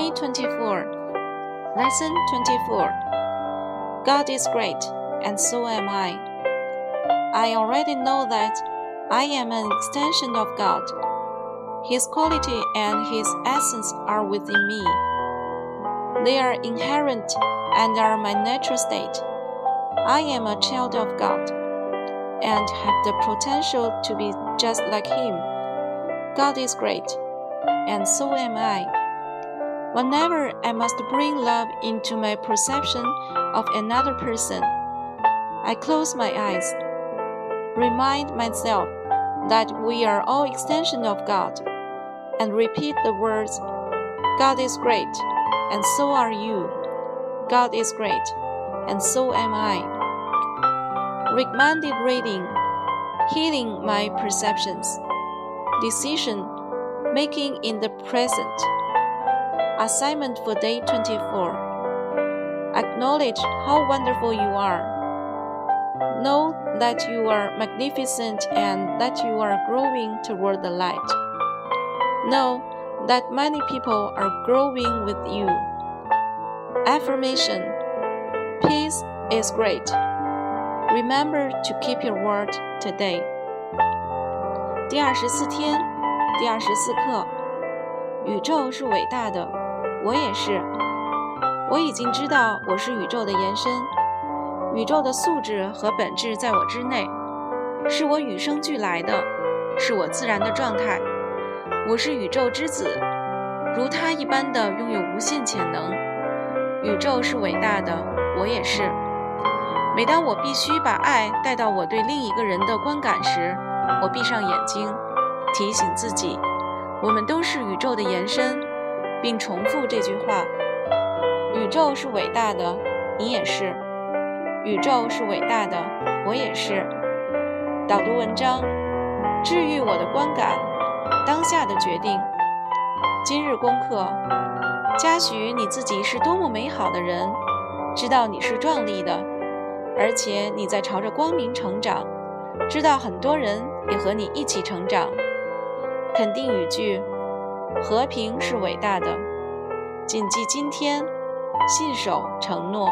Day 24, Lesson 24. God is great, and so am I. I already know that I am an extension of God. His quality and His essence are within me. They are inherent and are my natural state. I am a child of God and have the potential to be just like Him. God is great, and so am I. Whenever I must bring love into my perception of another person, I close my eyes, remind myself that we are all extension of God, and repeat the words, God is great, and so are you. God is great, and so am I. Recommended reading, healing my perceptions, decision making in the present. Assignment for day 24. Acknowledge how wonderful you are. Know that you are magnificent and that you are growing toward the light. Know that many people are growing with you. Affirmation Peace is great. Remember to keep your word today. 第二十四天，第二十四课，宇宙是伟大的。 我也是，我已经知道我是宇宙的延伸，宇宙的素质和本质在我之内，是我与生俱来的，是我自然的状态。我是宇宙之子，如他一般的拥有无限潜能。宇宙是伟大的，我也是。每当我必须把爱带到我对另一个人的观感时，我闭上眼睛，提醒自己，我们都是宇宙的延伸。并重复这句话：“宇宙是伟大的，你也是；宇宙是伟大的，我也是。”导读文章：治愈我的观感，当下的决定。今日功课：嘉许你自己是多么美好的人，知道你是壮丽的，而且你在朝着光明成长，知道很多人也和你一起成长。肯定语句。和平是伟大的，谨记今天，信守承诺。